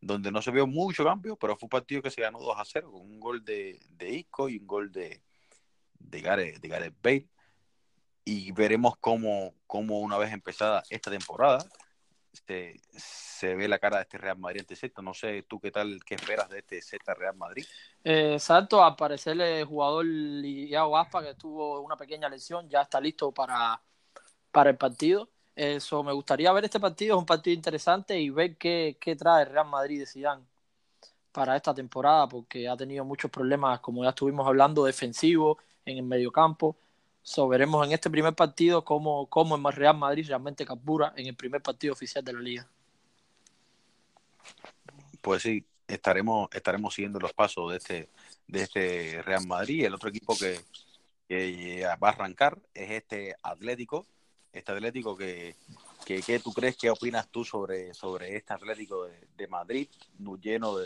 donde no se vio mucho cambio, pero fue un partido que se ganó 2 a 0 con un gol de, de Isco y un gol de, de, Gareth, de Gareth Bale. Y veremos cómo, cómo una vez empezada esta temporada se, se, ve la cara de este Real Madrid ante Z. No sé tú qué tal, qué esperas de este Z Real Madrid. Eh, exacto, al parecer el jugador Iago Aspa, que tuvo una pequeña lesión, ya está listo para, para el partido. Eso, me gustaría ver este partido, es un partido interesante y ver qué, qué trae Real Madrid de Zidane para esta temporada, porque ha tenido muchos problemas, como ya estuvimos hablando, defensivos en el mediocampo. So, veremos en este primer partido cómo, cómo el Real Madrid realmente captura en el primer partido oficial de la liga. Pues sí, estaremos, estaremos siguiendo los pasos de este, de este Real Madrid. El otro equipo que, va a arrancar es este Atlético. Este Atlético que, que, tú crees, qué opinas tú sobre, sobre este Atlético de, Madrid, lleno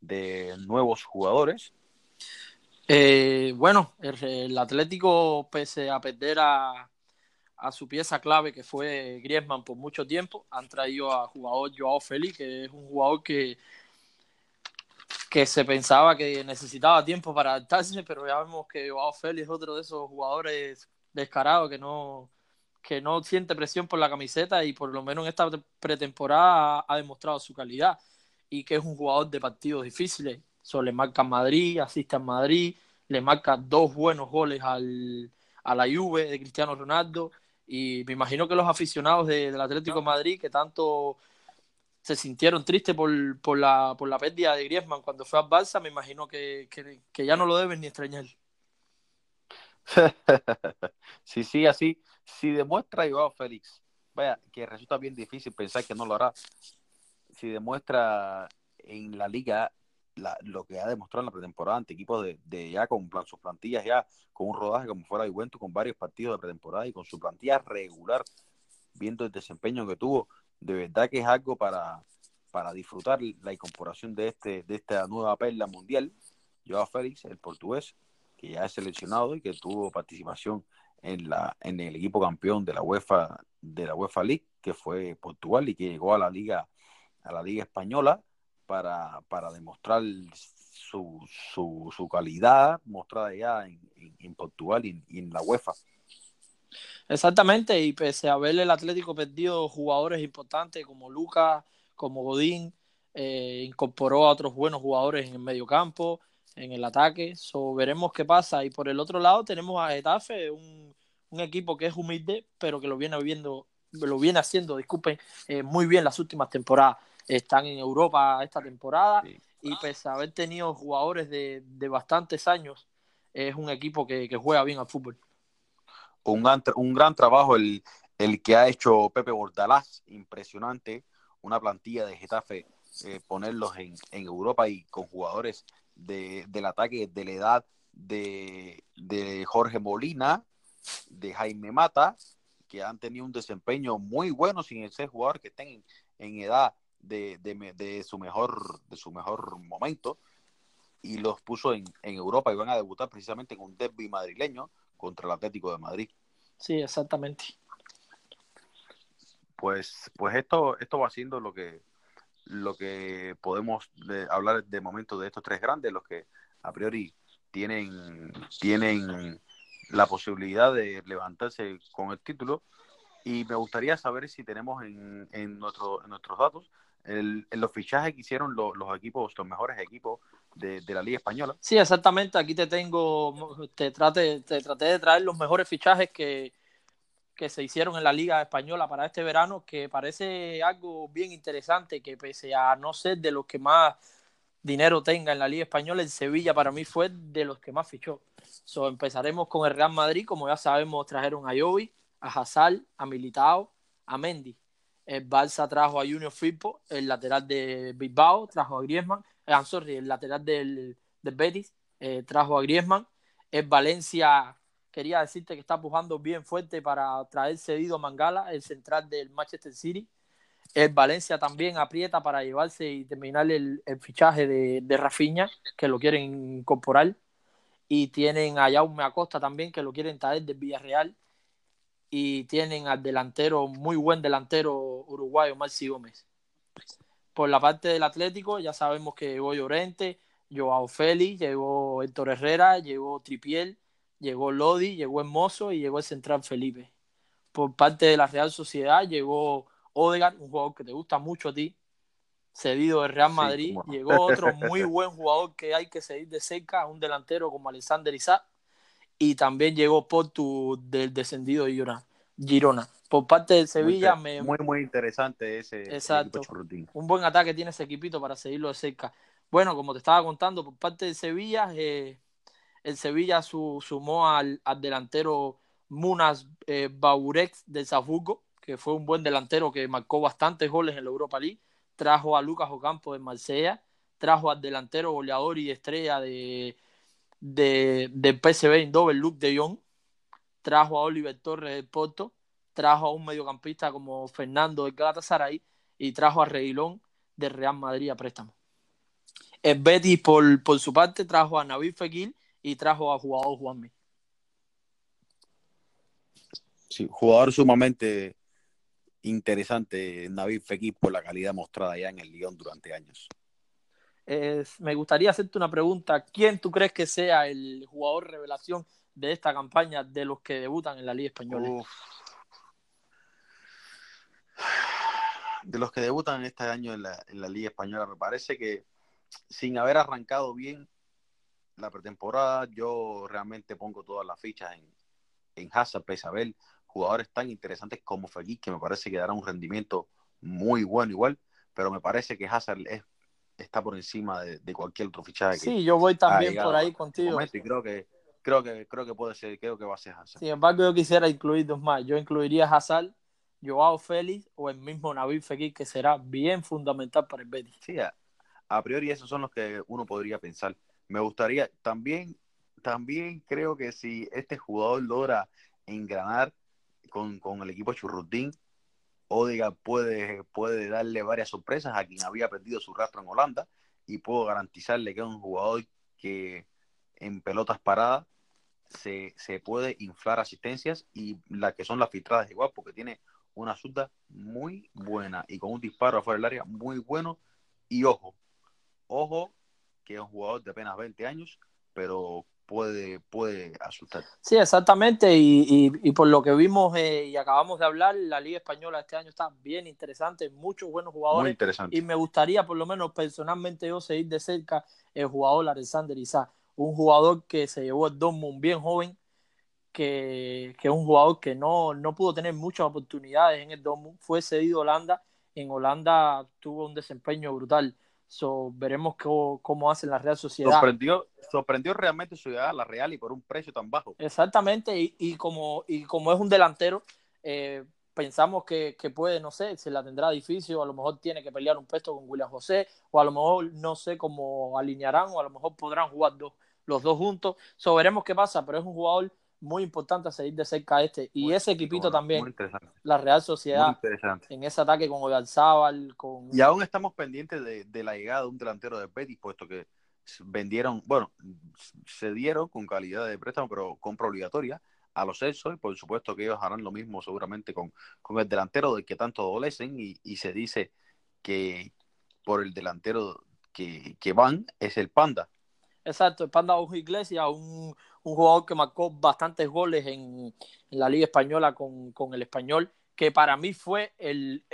de, nuevos jugadores? Eh, bueno, el, Atlético, pese a perder a, a su pieza clave que fue Griezmann por mucho tiempo, han traído a jugador Joao Félix, que es un jugador que que se pensaba que necesitaba tiempo para adaptarse, pero ya vemos que Joao Félix es otro de esos jugadores descarados que no, que no siente presión por la camiseta y por lo menos en esta pretemporada ha, demostrado su calidad y que es un jugador de partidos difíciles. So, le marca Madrid, asiste a Madrid, le marca dos buenos goles al, a la Juve de Cristiano Ronaldo y me imagino que los aficionados del Atlético Madrid que tanto se sintieron tristes por, por, la, por la pérdida de Griezmann cuando fue al Barça, me imagino que, que, ya no lo deben ni extrañar. sí, sí, así. Si demuestra Joao Félix, vaya, que resulta bien difícil pensar que no lo hará. Si demuestra en la liga lo que ha demostrado en la pretemporada ante equipos de, ya con plan, sus plantillas ya con un rodaje como fuera de Juventus con varios partidos de pretemporada y con su plantilla regular viendo el desempeño que tuvo de verdad que es algo para, para disfrutar la incorporación de, este, de esta nueva perla mundial. Joao Félix, el portugués, que ya es seleccionado y que tuvo participación en, la, en el equipo campeón de la UEFA de la UEFA League, que fue Portugal y que llegó a la liga a la liga española para, para demostrar su, su, su calidad mostrada ya en, en, Portugal y en la UEFA. Exactamente, y pese a verle el Atlético perdido jugadores importantes como Lucas, como Godín, eh, incorporó a otros buenos jugadores en el medio campo, en el ataque. So, veremos qué pasa. Y por el otro lado tenemos a Getafe, un, equipo que es humilde, pero que lo viene viendo, lo viene haciendo, disculpen, eh, muy bien las últimas temporadas. Están en Europa esta temporada y pese a haber tenido jugadores de, bastantes años, es un equipo que juega bien al fútbol un gran, un gran trabajo el, el que ha hecho Pepe Bordalás, impresionante, una plantilla de Getafe, eh, ponerlos en, en, Europa y con jugadores de, del ataque de la edad de, de, Jorge Molina, de Jaime Mata, que han tenido un desempeño muy bueno sin ser jugador que estén en, edad de, de, de, su mejor, de su mejor momento y los puso en, en Europa y van a debutar precisamente en un derby madrileño contra el Atlético de Madrid. Sí, exactamente. Pues, pues esto, esto va siendo lo que, lo que podemos hablar de momento de estos tres grandes, los que a priori tienen, tienen la posibilidad de levantarse con el título. Y me gustaría saber si tenemos en, en, nuestro, en nuestros datos el, en los fichajes que hicieron los, los equipos, los mejores equipos de, la Liga Española. Sí, exactamente. Aquí te tengo, te traté, te traté de traer los mejores fichajes que, que se hicieron en la Liga Española para este verano, que parece algo bien interesante, que pese a no ser de los que más dinero tenga en la Liga Española, el Sevilla para mí fue de los que más fichó. So, empezaremos con el Real Madrid, como ya sabemos, trajeron a Jovi, a Hazard, a Militao, a Mendy. El Barça trajo a Junior Firpo, el lateral de Bilbao, trajo a Griezmann, eh, el lateral del, Betis, eh, trajo a Griezmann. El Valencia, quería decirte que está pujando bien fuerte para traer cedido a Mangala, el central del Manchester City. El Valencia también aprieta para llevarse y terminar el, fichaje de, de que lo quieren incorporar. Y tienen a Jaume Acosta también, que lo quieren traer del Villarreal y tienen al delantero, muy buen delantero uruguayo, Marci Gómez. Por la parte del Atlético, ya sabemos que llegó Llorente, Joao Félix, llegó Héctor Herrera, llegó Tripiel, llegó Lodi, llegó Hermoso y llegó el central Felipe. Por parte de la Real Sociedad llegó Odegaard, un jugador que te gusta mucho a ti, cedido de Real Madrid. Llegó otro muy buen jugador que hay que seguir de cerca, un delantero como Alexander Isaac y también llegó Portu del descendido de Girona. Por parte del Sevilla muy, me... Muy, muy interesante ese Exacto. Un buen ataque tiene ese equipito para seguirlo de cerca. Bueno, como te estaba contando, por parte del Sevilla, eh, el Sevilla sumó al, delantero Munas eh, Baurex del Salzburgo, que fue un buen delantero que marcó bastantes goles en la Europa League. Trajo a Lucas Ocampo de Marsella. Trajo al delantero goleador y estrella de, de, de PSV Luke de Jong. Trajo a Oliver Torres del Porto. Trajo a un mediocampista como Fernando del Galatasaray. Y trajo a Reguilón de Real Madrid a préstamo. El Betis, por, por su parte, trajo a Nabil Fekir y trajo a jugador Juanmi. Sí, jugador sumamente interesante, Nabil Fekir, por la calidad mostrada ya en el Lyon durante años. Me gustaría hacerte una pregunta. ¿Quién tú crees que sea el jugador revelación de esta campaña de los que debutan en la Liga Española? Uf. De los que debutan este año en la, en la Liga Española, me parece que sin haber arrancado bien la pretemporada, yo realmente pongo todas las fichas en, en Hazard, Pesabel, jugadores tan interesantes como Fekir, que me parece que dará un rendimiento muy bueno igual, pero me parece que Hazard es, está por encima de, de cualquier otro fichaje. Sí, yo voy también por ahí contigo. Y creo que, creo que creo que puede ser, creo que va a ser Hazard. Sin embargo, yo quisiera incluir dos más. Yo incluiría Hazard, Joao Félix o el mismo Nabil Fekir, que será bien fundamental para el Betis. Sí, a, a priori esos son los que uno podría pensar. Me gustaría, también, también creo que si este jugador logra engranar con, con el equipo Churrutín, Odiga puede, puede darle varias sorpresas a quien había perdido su rastro en Holanda y puedo garantizarle que es un jugador que en pelotas paradas se, se puede inflar asistencias y las que son las filtradas igual porque tiene una zurda muy buena y con un disparo afuera del área muy bueno. Y ojo, ojo que es un jugador de apenas 20 años pero puede, puede asustar. Sí, exactamente, y, y, y por lo que vimos eh, y acabamos de hablar, la Liga Española este año está bien interesante, muchos buenos jugadores. Muy interesante. Y me gustaría, por lo menos personalmente, yo seguir de cerca el jugador Alexander Isaac, un jugador que se llevó el Dortmund bien joven, que, que es un jugador que no, no pudo tener muchas oportunidades en el Dortmund, fue cedido a Holanda, en Holanda tuvo un desempeño brutal. So, veremos cómo, cómo hace la Real Sociedad. Sorprendió, sorprendió realmente su llegada a la Real y por un precio tan bajo. Exactamente, y, y como, y como es un delantero, eh, pensamos que, que, puede, no sé, se la tendrá difícil, o a lo mejor tiene que pelear un puesto con William José, o a lo mejor no sé cómo alinearán, o a lo mejor podrán jugar dos, los dos juntos. So, veremos qué pasa, pero es un jugador muy importante seguir de cerca este. Y muy, ese equipito bueno, también, la Real Sociedad, en ese ataque con Oyarzabal, con... Y aún estamos pendientes de, de, la llegada de un delantero de Betis, puesto que vendieron, bueno, se dieron con calidad de préstamo, pero compra obligatoria a los Celso, y por supuesto que ellos harán lo mismo seguramente con, con el delantero del que tanto adolecen, y, y se dice que por el delantero que, que van es el Panda. Exacto, el Panda Iglesias, un, jugador que marcó bastantes goles en, la Liga Española con, el español, que para mí fue el,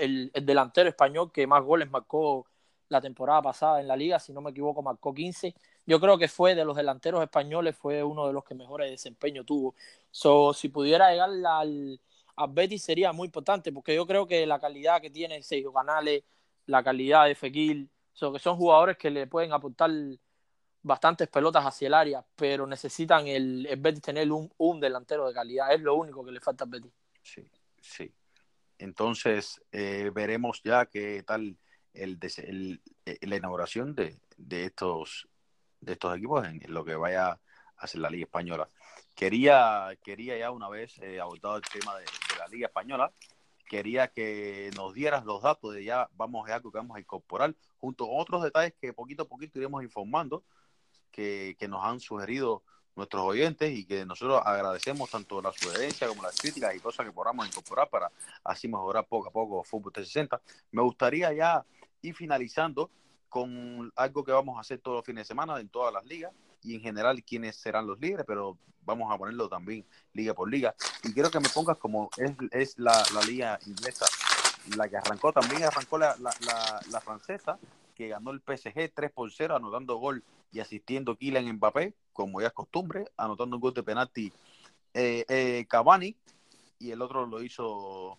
delantero español que más goles marcó la temporada pasada en la liga, si no me equivoco, marcó 15. Yo creo que fue de los delanteros españoles, fue uno de los que mejores desempeño tuvo. So, si pudiera llegar al, al Betis sería muy importante, porque yo creo que la calidad que tiene Sergio Canales, la calidad de Fekir, so, que son jugadores que le pueden aportar bastantes pelotas hacia el área, pero necesitan el, el Betis tener un, un, delantero de calidad. Es lo único que le falta al Betis. Sí, sí. Entonces, eh, veremos ya qué tal el, el, la inauguración de, de, estos, de estos equipos en, lo que vaya a hacer la Liga Española. Quería, quería ya una vez eh, abordado el tema de, de, la Liga Española, quería que nos dieras los datos de ya vamos a algo que vamos a incorporar, junto a otros detalles que poquito a poquito iremos informando que, que, nos han sugerido nuestros oyentes y que nosotros agradecemos tanto la sugerencia como las críticas y cosas que podamos incorporar para así mejorar poco a poco Fútbol 360. Me gustaría ya ir finalizando con algo que vamos a hacer todos los fines de semana en todas las ligas y en general quiénes serán los líderes, pero vamos a ponerlo también liga por liga. Y quiero que me pongas como es, es la, la liga inglesa, la que arrancó, también arrancó la, la, la, francesa, que ganó el PSG 3 por 0, anotando gol y asistiendo Kylian Mbappé, como ya es costumbre, anotando un gol de penalti eh, eh, Cavani, y el otro lo hizo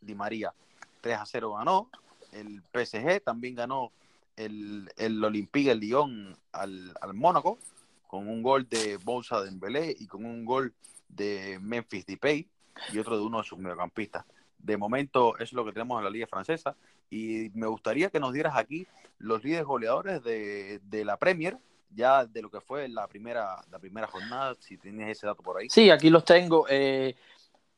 Di María. 3 a 0 ganó. El PSG también ganó el, el Olympique de Lyon al, al Mónaco, con un gol de Bolsa de Embelé y con un gol de Memphis Depay y otro de uno de sus mediocampistas. De momento es lo que tenemos en la liga francesa y me gustaría que nos dieras aquí los líderes goleadores de, de la Premier, ya de lo que fue la primera, la primera jornada, si tienes ese dato por ahí. Sí, aquí los tengo. Eh,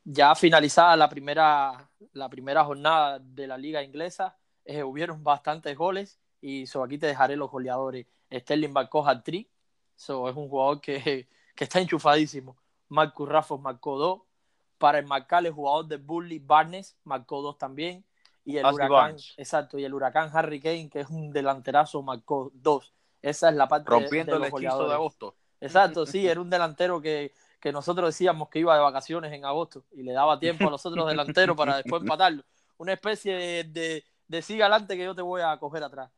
ya finalizada la primera, la primera jornada de la liga inglesa, eh, hubieron bastantes goles y so, aquí te dejaré los goleadores. Sterling marcó hat-trick, so, es un jugador que, que está enchufadísimo. Marcus Raffos marcó dos. Para enmarcar el jugador de Bully Barnes marcó dos también. Y el huracán, exacto, y el huracán Harry Kane, que es un delanterazo, marcó dos. Esa es la parte Rompiendo de, los el hechizo goleadores. de agosto. Exacto, sí, era un delantero que, que nosotros decíamos que iba de vacaciones en agosto y le daba tiempo a los otros delanteros para después empatarlo. Una especie de, de, de siga adelante que yo te voy a coger atrás.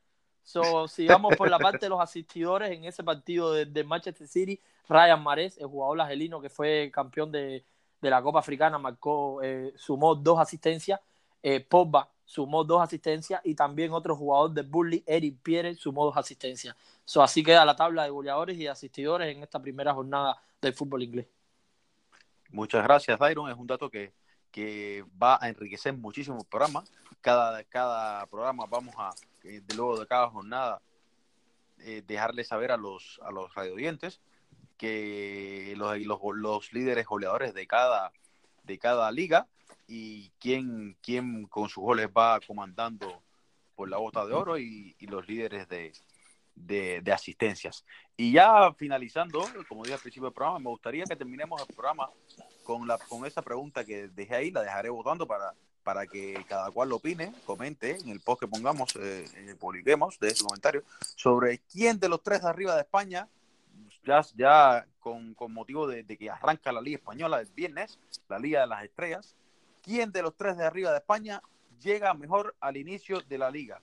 So, sigamos por la parte de los asistidores en ese partido de, de Manchester City. Ryan Mares, el jugador argelino que fue campeón de, de la Copa Africana, marcó, eh, sumó dos asistencias. Eh, Pogba sumó dos asistencias y también otro jugador de Burley, Eric Pierre, sumó dos asistencias. So, así queda la tabla de goleadores y asistidores en esta primera jornada del fútbol inglés. Muchas gracias, Dairon. Es un dato que, que va a enriquecer muchísimo el programa. Cada, cada programa vamos a, eh, de luego de cada jornada, eh, dejarle saber a los, a los radiodientes que los, los, los, líderes goleadores de cada, de cada liga y quién, quién con sus goles va comandando por la bota de oro y, y los líderes de, de, de, asistencias. Y ya finalizando, como dije al principio del programa, me gustaría que terminemos el programa con, la, con esa pregunta que dejé ahí, la dejaré votando para, para que cada cual lo opine, comente en el post que pongamos, eh, eh, publiquemos de ese comentario, sobre quién de los tres de arriba de España, ya, ya con, con motivo de, de, que arranca la Liga Española el viernes, la Liga de las Estrellas, quién de los tres de arriba de España llega mejor al inicio de la liga.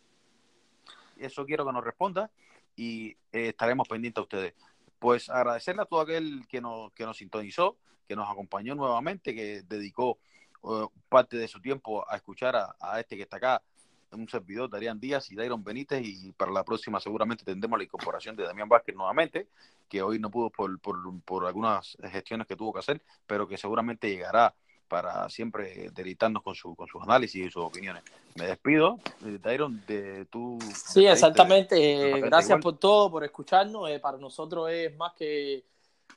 Eso quiero que nos responda y eh, estaremos pendientes a ustedes. Pues agradecerle a todo aquel que nos, que nos sintonizó, que nos acompañó nuevamente, que dedicó uh, parte de su tiempo a escuchar a, a, este que está acá, un servidor, Darían Díaz y Dairon Benítez, y para la próxima seguramente tendremos la incorporación de Damián Vázquez nuevamente, que hoy no pudo por, por, por algunas gestiones que tuvo que hacer, pero que seguramente llegará para siempre deleitarnos con, su, con sus análisis y sus opiniones. Me despido, Dairon, de tu... Sí, exactamente. Eh, gracias igual. por todo, por escucharnos. Eh, para nosotros es más que,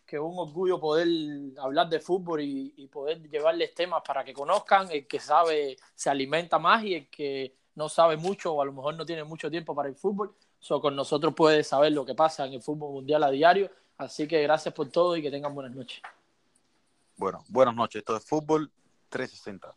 que, un orgullo poder hablar de fútbol y, y, poder llevarles temas para que conozcan. El que sabe se alimenta más y el que no sabe mucho o a lo mejor no tiene mucho tiempo para el fútbol, so, con nosotros puede saber lo que pasa en el fútbol mundial a diario. Así que gracias por todo y que tengan buenas noches. Bueno, buenas noches. Esto es Fútbol 360.